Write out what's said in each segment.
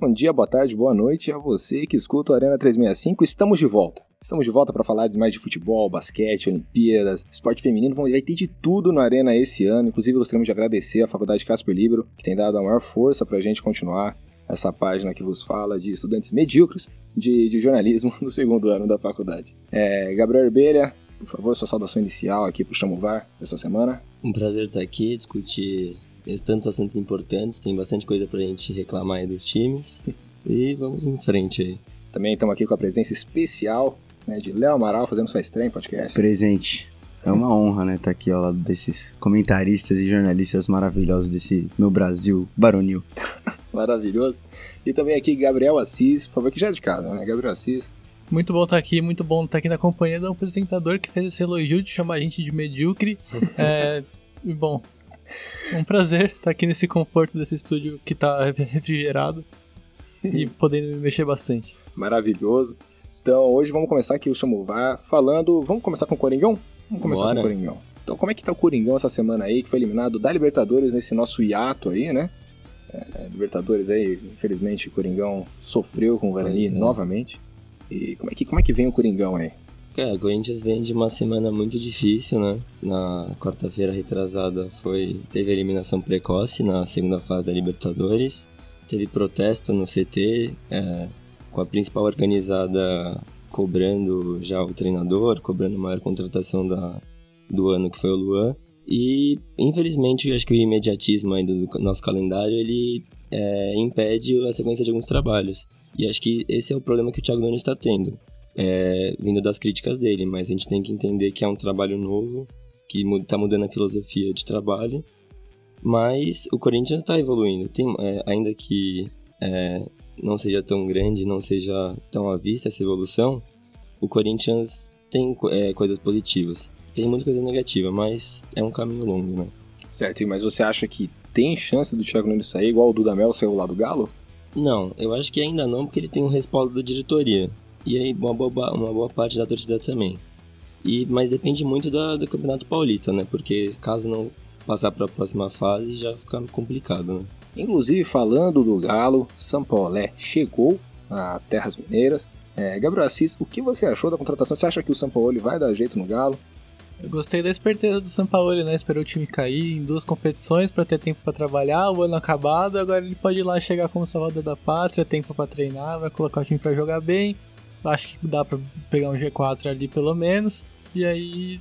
Bom dia, boa tarde, boa noite a você que escuta o Arena 365. Estamos de volta. Estamos de volta para falar mais de futebol, basquete, Olimpíadas, esporte feminino. Vai ter de tudo no Arena esse ano. Inclusive, gostaríamos de agradecer à Faculdade Casper Libero, que tem dado a maior força para a gente continuar essa página que vos fala de estudantes medíocres de, de jornalismo no segundo ano da faculdade. É, Gabriel Herbelha, por favor, sua saudação inicial aqui para o Chamovar dessa semana. Um prazer estar aqui, discutir tantos assuntos importantes, tem bastante coisa pra gente reclamar aí dos times. e vamos em frente aí. Também estamos aqui com a presença especial né, de Léo Amaral fazendo sua estreia em podcast. Presente. É uma honra, né, estar tá aqui ao lado desses comentaristas e jornalistas maravilhosos desse meu Brasil baronil. Maravilhoso. E também aqui Gabriel Assis, por favor, que já é de casa, né? Gabriel Assis. Muito bom estar aqui, muito bom estar aqui na companhia de um apresentador que fez esse elogio de chamar a gente de medíocre. é, bom, um prazer estar aqui nesse conforto desse estúdio que está refrigerado e podendo me mexer bastante. Maravilhoso. Então, hoje vamos começar aqui o Chamovar falando. Vamos começar com o Coringão? Vamos começar Bora. com o Coringão. Então, como é que tá o Coringão essa semana aí, que foi eliminado da Libertadores nesse nosso hiato aí, né? É, Libertadores aí, infelizmente, o Coringão sofreu com o Guarani é. novamente. E como é, que, como é que vem o Coringão aí? É, o Corinthians vem de uma semana muito difícil, né? Na quarta-feira retrasada foi teve eliminação precoce na segunda fase da Libertadores, teve protesto no CT, é, com a principal organizada cobrando já o treinador, cobrando a maior contratação da, do ano que foi o Luan. E infelizmente acho que o imediatismo ainda do nosso calendário ele é, impede a sequência de alguns trabalhos. E acho que esse é o problema que o Thiago Nunes está tendo é, vindo das críticas dele, mas a gente tem que entender que é um trabalho novo, que está mudando a filosofia de trabalho, mas o Corinthians está evoluindo. Tem, é, ainda que é, não seja tão grande, não seja tão à vista essa evolução, o Corinthians tem é, coisas positivas. Tem muita coisa negativa, mas é um caminho longo, né? Certo, mas você acha que tem chance do Thiago Nunes sair igual o Dudamel saiu lá do Galo? Não, eu acho que ainda não, porque ele tem um respaldo da diretoria e aí uma boa, uma boa parte da torcida também. E, mas depende muito da, do Campeonato Paulista, né? Porque caso não passar para a próxima fase já fica complicado, né? Inclusive, falando do Galo, São Paulo chegou a Terras Mineiras. É, Gabriel Assis, o que você achou da contratação? Você acha que o São Paulo vai dar jeito no Galo? Eu gostei da esperteza do São Paulo, né? Esperou o time cair em duas competições para ter tempo para trabalhar, o ano acabado, agora ele pode ir lá chegar como salvador da pátria, tempo para treinar, vai colocar o time para jogar bem acho que dá para pegar um G4 ali pelo menos. E aí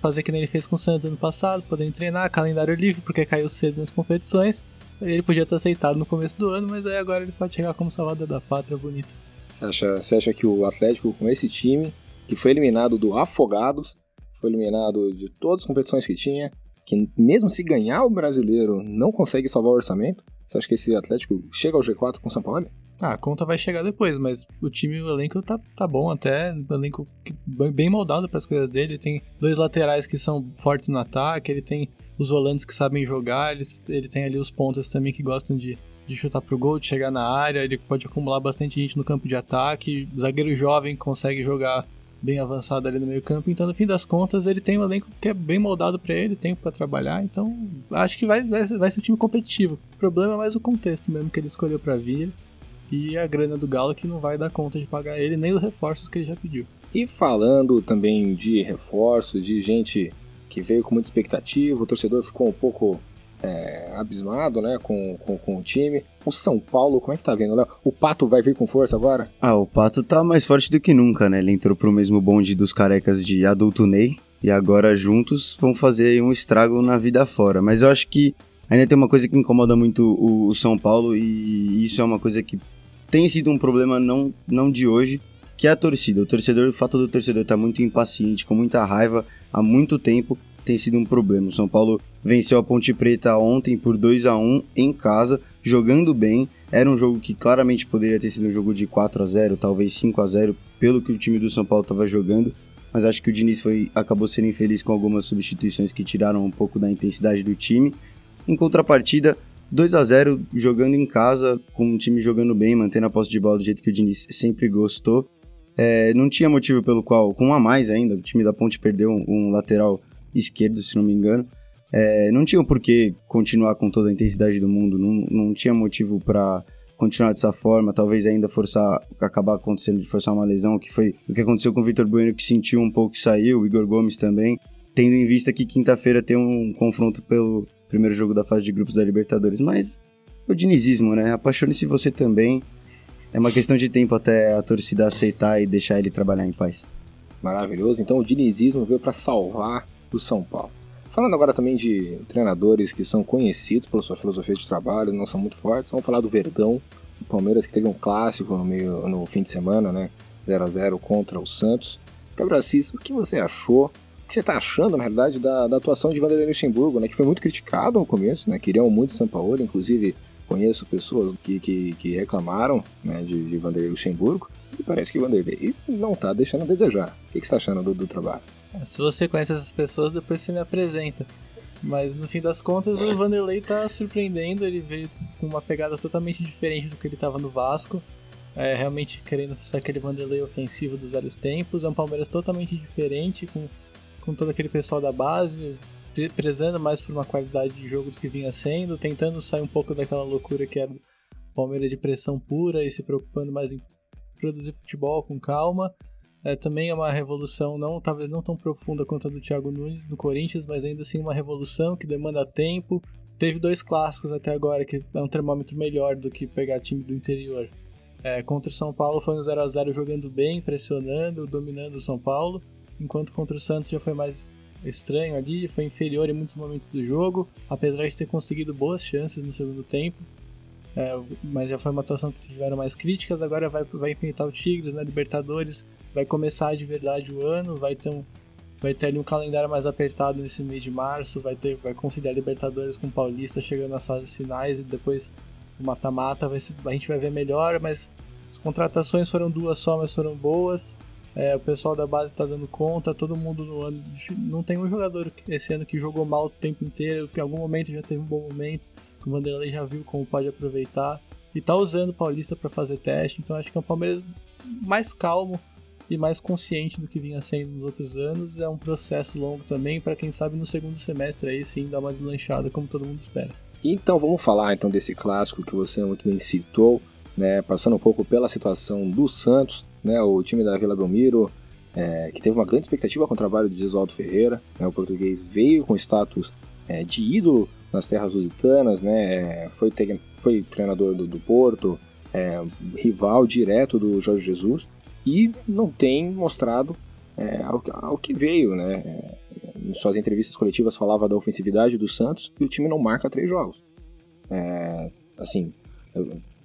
fazer que nem ele fez com o Santos ano passado, poder treinar, calendário livre, porque caiu cedo nas competições. Ele podia ter aceitado no começo do ano, mas aí agora ele pode chegar como salvador da pátria bonito. Você acha, você acha que o Atlético com esse time, que foi eliminado do Afogados, foi eliminado de todas as competições que tinha, que mesmo se ganhar o brasileiro não consegue salvar o orçamento? Você acha que esse Atlético chega ao G4 com o São Paulo? Ah, a conta vai chegar depois, mas o time, o elenco tá, tá bom até. O elenco bem moldado para as coisas dele. Tem dois laterais que são fortes no ataque, ele tem os volantes que sabem jogar, ele, ele tem ali os pontas também que gostam de, de chutar pro gol, de chegar na área, ele pode acumular bastante gente no campo de ataque. Zagueiro jovem consegue jogar bem avançado ali no meio campo, então no fim das contas ele tem um elenco que é bem moldado para ele, tempo para trabalhar, então acho que vai, vai, vai ser um time competitivo. O problema é mais o contexto mesmo que ele escolheu para vir e a grana do Galo que não vai dar conta de pagar ele, nem os reforços que ele já pediu. E falando também de reforços, de gente que veio com muita expectativa, o torcedor ficou um pouco é, abismado né, com, com, com, o time. O São Paulo, como é que tá vendo, Léo? O Pato vai vir com força agora? Ah, o Pato tá mais forte do que nunca, né? Ele entrou pro mesmo bonde dos carecas de adulto Ney e agora juntos vão fazer um estrago na vida fora. Mas eu acho que ainda tem uma coisa que incomoda muito o, o São Paulo e isso é uma coisa que tem sido um problema não, não de hoje, que é a torcida. O torcedor, o fato do torcedor estar tá muito impaciente, com muita raiva há muito tempo, tem sido um problema. O São Paulo venceu a Ponte Preta ontem por 2 a 1 em casa, jogando bem. Era um jogo que claramente poderia ter sido um jogo de 4 a 0, talvez 5 a 0, pelo que o time do São Paulo estava jogando. Mas acho que o Diniz foi, acabou sendo infeliz com algumas substituições que tiraram um pouco da intensidade do time. Em contrapartida, 2 a 0 jogando em casa, com o time jogando bem, mantendo a posse de bola do jeito que o Diniz sempre gostou. É, não tinha motivo pelo qual, com um a mais ainda, o time da Ponte perdeu um, um lateral esquerdo, se não me engano. É, não tinha por que continuar com toda a intensidade do mundo, não, não tinha motivo para continuar dessa forma, talvez ainda forçar, acabar acontecendo de forçar uma lesão, que foi o que aconteceu com o Vitor Bueno, que sentiu um pouco e saiu, o Igor Gomes também, tendo em vista que quinta-feira tem um confronto pelo primeiro jogo da fase de grupos da Libertadores, mas o dinizismo, né? Apaixone-se você também. É uma questão de tempo até a torcida aceitar e deixar ele trabalhar em paz. Maravilhoso. Então o dinizismo veio para salvar o São Paulo. Falando agora também de treinadores que são conhecidos pela sua filosofia de trabalho, não são muito fortes, vamos falar do Verdão, o Palmeiras que teve um clássico no, meio, no fim de semana, né? 0 a 0 contra o Santos. Gabriel Assis, o que você achou? O que você está achando, na realidade, da, da, atuação de Vanderlei Luxemburgo, né? Que foi muito criticado no começo, né? Queriam muito São Paulo, inclusive conheço pessoas que, que, que reclamaram né, de, de Vanderlei Luxemburgo. E parece que o Vanderlei não está deixando a desejar. O que, que você está achando do, do trabalho? Se você conhece essas pessoas, depois você me apresenta. Mas no fim das contas, o Vanderlei tá surpreendendo. Ele veio com uma pegada totalmente diferente do que ele tava no Vasco. É, realmente querendo ser aquele Vanderlei ofensivo dos velhos tempos. É um Palmeiras totalmente diferente, com, com todo aquele pessoal da base, prezando mais por uma qualidade de jogo do que vinha sendo, tentando sair um pouco daquela loucura que era o Palmeiras de pressão pura e se preocupando mais em produzir futebol com calma. É, também é uma revolução, não talvez não tão profunda quanto a do Thiago Nunes no Corinthians, mas ainda assim uma revolução que demanda tempo. Teve dois clássicos até agora, que é um termômetro melhor do que pegar time do interior. É, contra o São Paulo foi um 0 a 0 jogando bem, pressionando, dominando o São Paulo, enquanto contra o Santos já foi mais estranho ali, foi inferior em muitos momentos do jogo, apesar de ter conseguido boas chances no segundo tempo. É, mas já foi uma atuação que tiveram mais críticas. Agora vai, vai enfrentar o Tigres na Libertadores vai começar de verdade o ano, vai ter um, vai ter ali um calendário mais apertado nesse mês de março, vai ter vai conciliar Libertadores com Paulista chegando nas fases finais e depois o mata-mata a gente vai ver melhor, mas as contratações foram duas só, mas foram boas. É, o pessoal da base está dando conta, todo mundo no ano. Não tem um jogador esse ano que jogou mal o tempo inteiro, que em algum momento já teve um bom momento. O Vanderlei já viu como pode aproveitar. E tá usando o Paulista para fazer teste, então acho que é um Palmeiras mais calmo, e mais consciente do que vinha sendo nos outros anos. É um processo longo também, para quem sabe no segundo semestre aí sim dá uma deslanchada, como todo mundo espera. Então vamos falar então desse clássico que você muito bem citou, né, passando um pouco pela situação do Santos, né, o time da Vila Belmiro, é, que teve uma grande expectativa com o trabalho de Gesualdo Ferreira, né, o português veio com status é, de ídolo nas terras lusitanas, né, é, foi, foi treinador do, do Porto, é, rival direto do Jorge Jesus, e não tem mostrado é, ao, ao, que veio, né? É, em suas entrevistas coletivas falava da ofensividade do Santos e o time não marca três jogos. É, assim,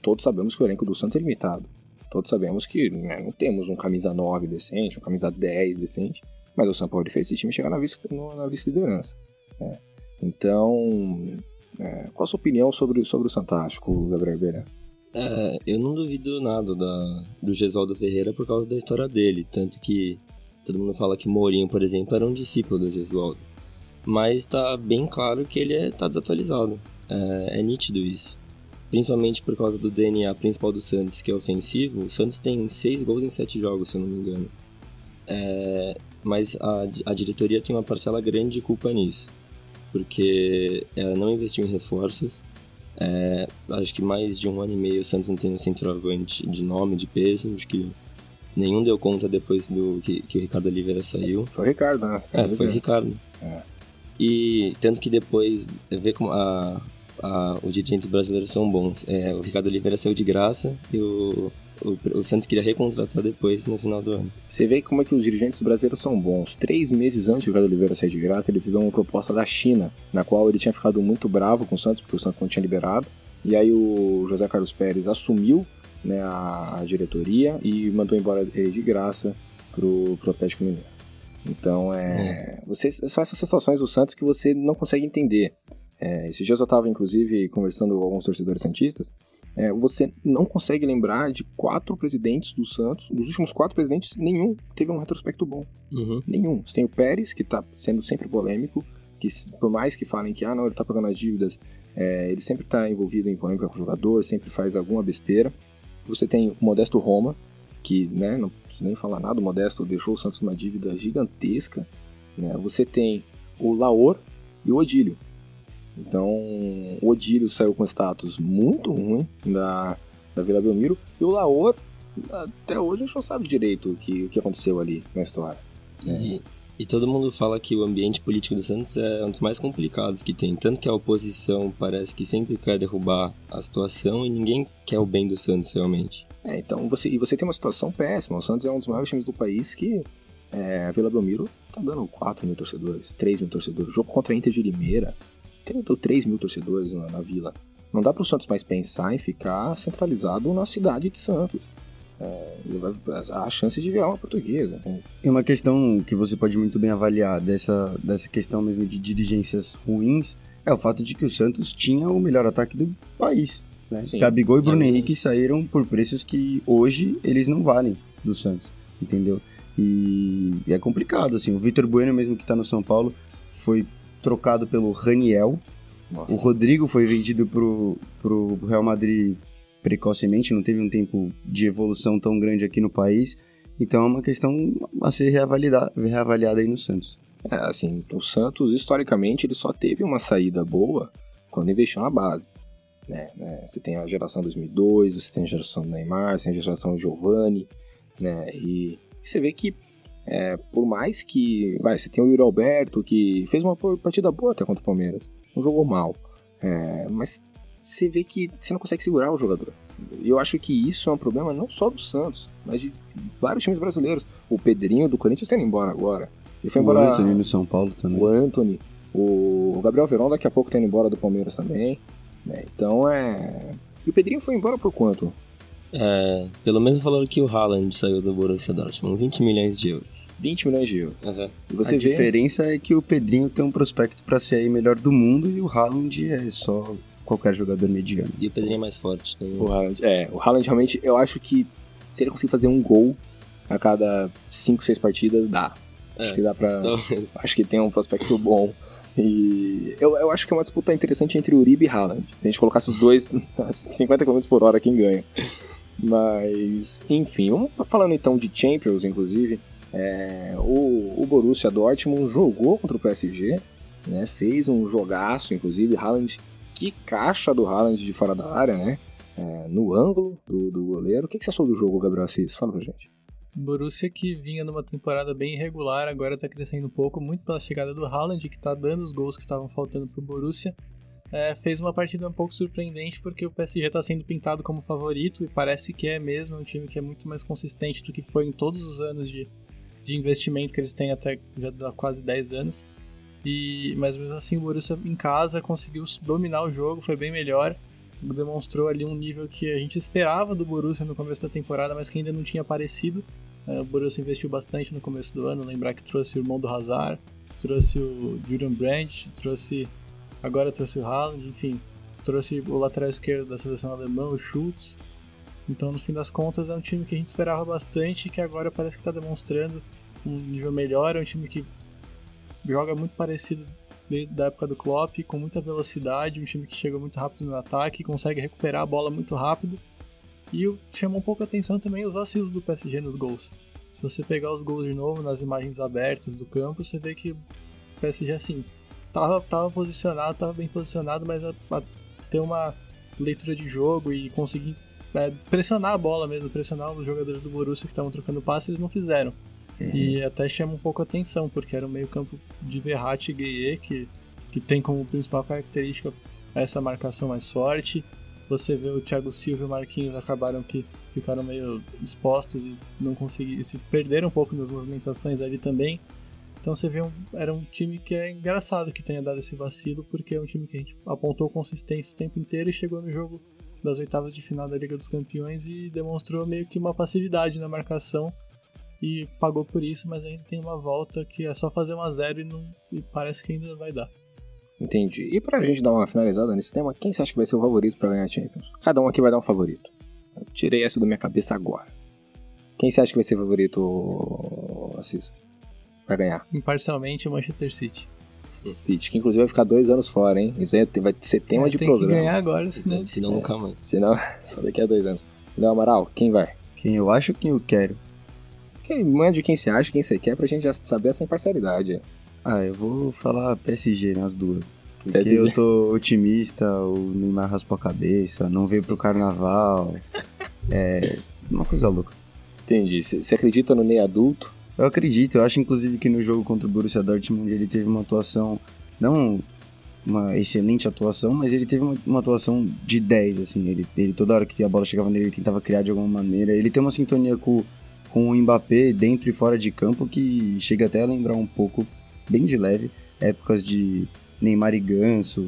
todos sabemos que o elenco do Santos é limitado. Todos sabemos que né, não temos um camisa 9 decente, um camisa 10 decente, mas o São Paulo fez esse time chegar na vice-liderança. Né? Então, é, qual a sua opinião sobre, sobre o Santástico, Gabriel Ribeira? É, eu não duvido nada da, do Gesualdo Ferreira por causa da história dele. Tanto que todo mundo fala que Mourinho, por exemplo, era um discípulo do Gesualdo. Mas tá bem claro que ele é, tá desatualizado. É, é nítido isso. Principalmente por causa do DNA principal do Santos, que é ofensivo. O Santos tem 6 gols em 7 jogos, se eu não me engano. É, mas a, a diretoria tem uma parcela grande de culpa nisso. Porque ela não investiu em reforços é, acho que mais de um ano e meio o Santos não tem um centroavante de nome, de peso. Acho que nenhum deu conta depois do que, que o Ricardo Oliveira saiu. Foi o Ricardo, né? É, foi o Ricardo. É. E tanto que depois, vê como a, a, os dirigentes brasileiros são bons. É, o Ricardo Oliveira saiu de graça e o o, Santos queria recontratar depois no final do ano. Você vê como é que os dirigentes brasileiros são bons. Três meses antes do Ricardo Oliveira sair de graça, ele recebeu uma proposta da China, na qual ele tinha ficado muito bravo com o Santos, porque o Santos não tinha liberado. E aí o José Carlos Pérez assumiu né, a, a diretoria e mandou embora ele de graça pro, pro Atlético Mineiro. Então, é, é. Você, são essas situações do Santos que você não consegue entender. É, esses dias eu estava, inclusive, conversando com alguns torcedores santistas é, você não consegue lembrar de quatro presidentes do Santos, dos últimos quatro presidentes, nenhum teve um retrospecto bom. Uhum. Nenhum. Você tem o Pérez, que está sendo sempre polêmico, que por mais que falem que ah, não, ele está pagando as dívidas, é, ele sempre está envolvido em polêmica com o jogador, sempre faz alguma besteira. Você tem o Modesto Roma, que né, não preciso nem falar nada, o Modesto deixou o Santos numa dívida gigantesca. Né? Você tem o Laor e o Odílio, então, o Odílio saiu com status muito ruim da, da Vila Belmiro. E o Laor, até hoje a gente não sabe direito o que, o que aconteceu ali na história. E, e todo mundo fala que o ambiente político do Santos é um dos mais complicados que tem. Tanto que a oposição parece que sempre quer derrubar a situação e ninguém quer o bem do Santos realmente. É, então você, e você tem uma situação péssima. O Santos é um dos maiores times do país que é, a Vila Belmiro tá dando 4 mil torcedores, 3 mil torcedores. Jogo contra a Inter de Limeira tem 3 mil torcedores na, na Vila. Não dá para o Santos mais pensar em ficar centralizado na cidade de Santos. É, há chance de virar uma portuguesa. E uma questão que você pode muito bem avaliar dessa, dessa questão mesmo de dirigências ruins é o fato de que o Santos tinha o melhor ataque do país. Né? Sim, Gabigol e Bruno é Henrique saíram por preços que hoje eles não valem do Santos, entendeu? E, e é complicado, assim. O Vitor Bueno, mesmo que está no São Paulo, foi trocado pelo Raniel. Nossa. O Rodrigo foi vendido pro, pro Real Madrid precocemente, não teve um tempo de evolução tão grande aqui no país. Então é uma questão a ser reavaliada, reavaliada aí no Santos. É, assim, o Santos, historicamente, ele só teve uma saída boa quando investiu na base. Né? É, você tem a geração 2002, você tem a geração do Neymar, você tem a geração do Giovanni, né? E você vê que, é, por mais que. Vai, você tem o Yuri Alberto, que fez uma partida boa até contra o Palmeiras, não jogou mal. É, mas você vê que você não consegue segurar o jogador. E eu acho que isso é um problema não só do Santos, mas de vários times brasileiros. O Pedrinho do Corinthians está indo embora agora. Ele foi embora. O Anthony no São Paulo também. O Anthony. O Gabriel Verón daqui a pouco está indo embora do Palmeiras também. Né? Então é. E o Pedrinho foi embora por quanto? É, pelo mesmo valor que o Haaland saiu do Borussia Dortmund, 20 milhões de euros. 20 milhões de euros. Uhum. Você a vê... diferença é que o Pedrinho tem um prospecto para ser aí melhor do mundo e o Haaland é só qualquer jogador mediano. E o Pedrinho é mais forte também. O Haaland, é, o Haaland realmente, eu acho que se ele conseguir fazer um gol a cada 5, 6 partidas, dá. É, acho que dá pra. Talvez. Acho que tem um prospecto bom. E eu, eu acho que é uma disputa interessante entre Uribe e Haaland. Se a gente colocasse os dois a 50 km por hora, quem ganha? Mas, enfim, vamos falando então de Champions, inclusive. É, o, o Borussia Dortmund jogou contra o PSG, né, fez um jogaço, inclusive. Haaland que caixa do Haaland de fora da área, né? É, no ângulo do, do goleiro. O que, que você achou do jogo, Gabriel Assis? Fala pra gente. Borussia que vinha numa temporada bem irregular, agora tá crescendo um pouco, muito pela chegada do Haaland, que tá dando os gols que estavam faltando pro Borussia. É, fez uma partida um pouco surpreendente porque o PSG tá sendo pintado como favorito e parece que é mesmo, é um time que é muito mais consistente do que foi em todos os anos de, de investimento que eles têm até já há quase 10 anos. E, mas mesmo assim o Borussia em casa conseguiu dominar o jogo, foi bem melhor. Demonstrou ali um nível que a gente esperava do Borussia no começo da temporada, mas que ainda não tinha aparecido. É, o Borussia investiu bastante no começo do ano, lembrar que trouxe o irmão do Hazard, trouxe o Julian Brandt, trouxe agora trouxe o Haaland, enfim, trouxe o lateral esquerdo da seleção alemã, o Schultz. Então, no fim das contas, é um time que a gente esperava bastante e que agora parece que está demonstrando um nível melhor. É um time que joga muito parecido da época do Klopp, com muita velocidade, um time que chega muito rápido no ataque, consegue recuperar a bola muito rápido. E chamou um pouco a atenção também os vacilos do PSG nos gols. Se você pegar os gols de novo nas imagens abertas do campo, você vê que o PSG assim tava, tava posicionado, tava bem posicionado, mas a, a ter uma leitura de jogo e conseguir é, pressionar a bola mesmo, pressionar os jogadores do Borussia que estavam trocando passes, eles não fizeram. Uhum. E até chama um pouco a atenção, porque era o meio campo de Verratti e Gueye, que, que tem como principal característica essa marcação mais forte. Você vê o Thiago Silva e o Marquinhos acabaram que ficaram meio expostos e não conseguiram, se perderam um pouco nas movimentações ali também. Então você vê, um, era um time que é engraçado que tenha dado esse vacilo, porque é um time que a gente apontou consistência o tempo inteiro e chegou no jogo das oitavas de final da Liga dos Campeões e demonstrou meio que uma passividade na marcação e pagou por isso, mas ainda tem uma volta que é só fazer uma zero e, não, e parece que ainda vai dar. Entendi. E pra gente dar uma finalizada nesse tema, quem você acha que vai ser o favorito para ganhar a Champions? Cada um aqui vai dar um favorito. Eu tirei essa da minha cabeça agora. Quem você acha que vai ser o favorito, Assis? Vai ganhar? Imparcialmente o Manchester City. City, que inclusive vai ficar dois anos fora, hein? Isso vai ser tema é, de tem programa. Tem que ganhar agora, senão... Senão nunca mais. Senão, só daqui a dois anos. Léo Amaral, quem vai? Quem eu acho quem eu quero. Quem, mande quem você acha, quem você quer, pra gente já saber essa imparcialidade. Ah, eu vou falar PSG nas duas. Porque eu tô otimista, o Neymar raspou a cabeça, não veio pro carnaval. é uma coisa louca. Entendi. Você acredita no Ney adulto? Eu acredito, eu acho inclusive que no jogo contra o Borussia Dortmund ele teve uma atuação, não uma excelente atuação, mas ele teve uma, uma, atuação de 10, assim, ele, ele toda hora que a bola chegava nele ele tentava criar de alguma maneira, ele tem uma sintonia com, com o Mbappé dentro e fora de campo que chega até a lembrar um pouco, bem de leve, épocas de Neymar e Ganso,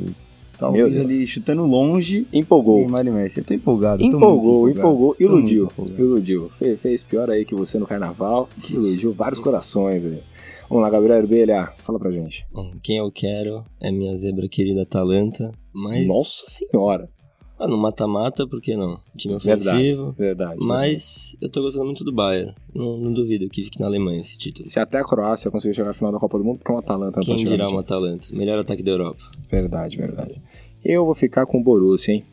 talvez ali chutando longe. Empolgou. Neymar e Messi. Eu tô empolgado. Empolgou, tô empolgou, iludiu. Iludiu. Fe, fez pior aí que você no carnaval. Iludiu vários corações aí. Vamos lá, Gabriel Herbelha, fala pra gente. Bom, quem eu quero é minha zebra querida Atalanta, mas... Nossa senhora! Ah, no mata-mata, por que não? Time ofensivo. Verdade, verdade. Mas eu tô gostando muito do Bayern. Não, não, duvido que fique na Alemanha esse título. Se até a Croácia conseguir chegar na final da Copa do Mundo, porque é um Atalanta. Quem dirá um Atalanta? Melhor ataque da Europa. Verdade, verdade. Eu vou ficar com o Borussia, hein?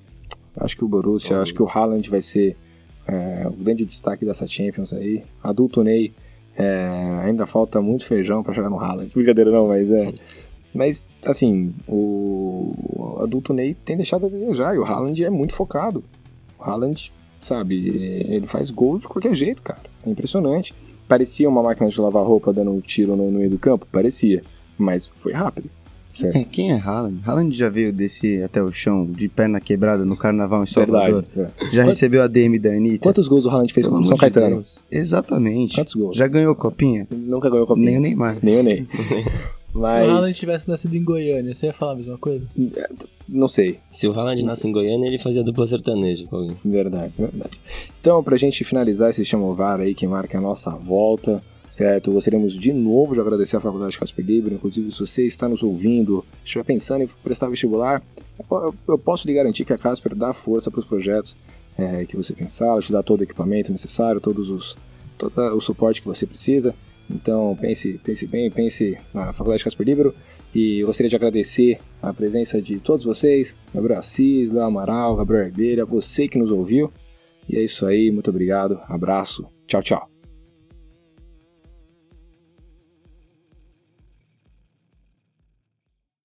Acho que o Borussia, oh. acho que o Haaland vai ser é, o grande destaque dessa Champions aí. Adulto Ney, é, ainda falta muito feijão para chegar no Haaland. Brincadeira não, mas é... Mas, assim, o adulto Ney tem deixado a desejar e o Haaland é muito focado. O Haaland, sabe, ele faz gol de qualquer jeito, cara. É impressionante. Parecia uma máquina de lavar roupa dando um tiro no, meio do campo? Parecia. Mas foi rápido. Certo. É, quem é Haaland? Haaland já veio descer até o chão de perna quebrada no carnaval em Salvador. Verdade. É. Já Quanto... recebeu a DM da Anitta. Quantos gols o Haaland fez com o São Caetano? Deus. Exatamente. Quantos gols? Já ganhou copinha? Nunca ganhou copinha. Nem o Neymar. Nem o Ney. Mas... Se o Haaland tivesse nascido em Goiânia, você ia falar a mesma coisa? É, não sei. Se o Haaland nasce em Goiânia, ele fazia dupla sertaneja com alguém. Verdade, verdade. Então, pra gente finalizar esse chamovar aí que marca a nossa volta, certo? Gostaríamos de novo de agradecer à Faculdade Casper Libre, inclusive se você está nos ouvindo, estiver pensando em prestar vestibular, eu posso lhe garantir que a Casper dá força para os projetos é, que você pensar, te dá todo o equipamento necessário, todos os, todo o suporte que você precisa. Então pense, pense bem, pense na Faculdade Casper Libero e gostaria de agradecer a presença de todos vocês, Gabriel Assis, Léo Amaral, Gabriel Herbeira, você que nos ouviu. E é isso aí, muito obrigado, abraço, tchau, tchau.